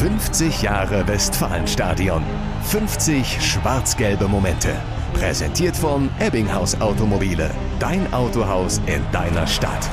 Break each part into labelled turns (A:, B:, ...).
A: 50 Jahre Westfalenstadion. 50 schwarz-gelbe Momente. Präsentiert von Ebbinghaus Automobile. Dein Autohaus in deiner Stadt.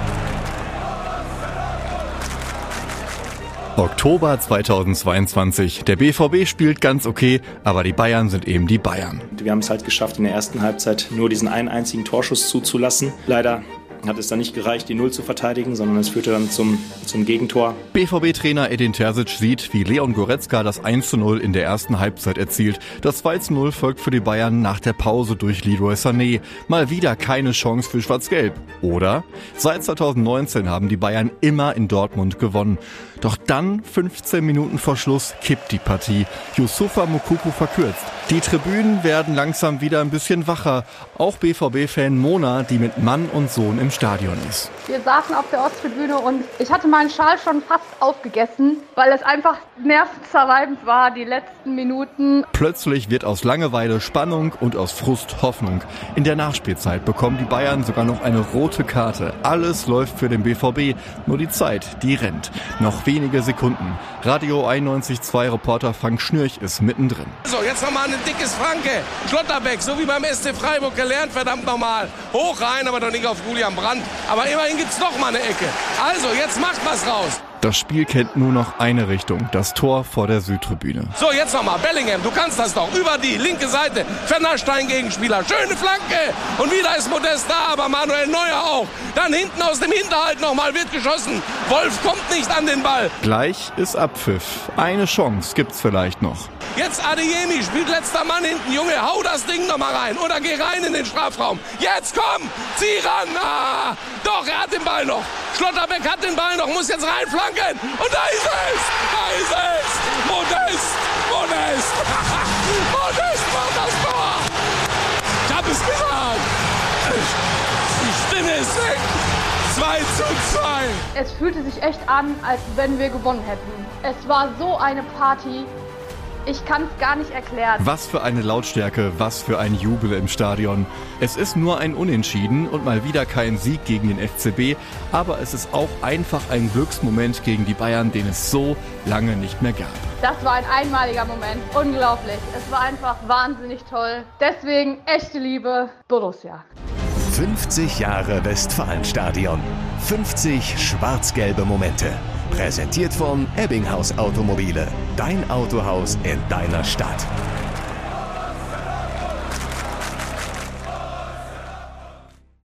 B: Oktober 2022. Der BVB spielt ganz okay, aber die Bayern sind eben die Bayern.
C: Wir haben es halt geschafft, in der ersten Halbzeit nur diesen einen einzigen Torschuss zuzulassen. Leider hat es dann nicht gereicht, die Null zu verteidigen, sondern es führte dann zum, zum Gegentor.
B: BVB-Trainer Edin Terzic sieht, wie Leon Goretzka das 1 zu 0 in der ersten Halbzeit erzielt. Das 2 zu 0 folgt für die Bayern nach der Pause durch Leroy Sané. Mal wieder keine Chance für Schwarz-Gelb. Oder? Seit 2019 haben die Bayern immer in Dortmund gewonnen. Doch dann, 15 Minuten vor Schluss, kippt die Partie. Yusufa Mukuku verkürzt. Die Tribünen werden langsam wieder ein bisschen wacher. Auch BVB-Fan Mona, die mit Mann und Sohn im Stadion ist.
D: Wir saßen auf der Osttribüne und ich hatte meinen Schal schon fast aufgegessen, weil es einfach nervenzerreibend war, die letzten Minuten.
B: Plötzlich wird aus Langeweile Spannung und aus Frust Hoffnung. In der Nachspielzeit bekommen die Bayern sogar noch eine rote Karte. Alles läuft für den BVB, nur die Zeit, die rennt. Noch wenige Sekunden. Radio 91.2 Reporter Frank Schnürch ist mittendrin.
E: So, jetzt nochmal ein dickes Franke. Schlotterbeck, so wie beim SC Freiburg gelernt, verdammt nochmal. Hoch rein, aber doch nicht auf Julian Brandt. Aber immerhin gibt's noch mal eine Ecke. Also, jetzt macht was raus.
B: Das Spiel kennt nur noch eine Richtung, das Tor vor der Südtribüne.
E: So, jetzt nochmal. Bellingham, du kannst das doch. Über die linke Seite. Fennerstein Gegenspieler. Schöne Flanke. Und wieder ist Modest da, aber Manuel Neuer auch. Dann hinten aus dem Hinterhalt nochmal wird geschossen. Wolf kommt nicht an den Ball.
B: Gleich ist Abpfiff. Eine Chance gibt's vielleicht noch.
E: Jetzt Adeyemi spielt letzter Mann hinten. Junge, hau das Ding nochmal rein. Oder geh rein in den Strafraum. Jetzt komm, zieh ran. Ah, doch, er hat den Ball noch. Schlotterbeck hat den Ball noch, muss jetzt reinflanken. Und da ist es. Da ist es. Modest. Modest. Modest macht das Tor. Ich hab es gesagt. Stimme ist weg. 2 zu 2.
D: Es fühlte sich echt an, als wenn wir gewonnen hätten. Es war so eine Party. Ich kann es gar nicht erklären.
B: Was für eine Lautstärke, was für ein Jubel im Stadion. Es ist nur ein Unentschieden und mal wieder kein Sieg gegen den FCB, aber es ist auch einfach ein Glücksmoment gegen die Bayern, den es so lange nicht mehr gab.
D: Das war ein einmaliger Moment. Unglaublich. Es war einfach wahnsinnig toll. Deswegen echte Liebe, Borussia.
A: 50 Jahre Westfalenstadion. 50 schwarz-gelbe Momente. Präsentiert von Ebbinghaus Automobile. Dein Autohaus in deiner Stadt.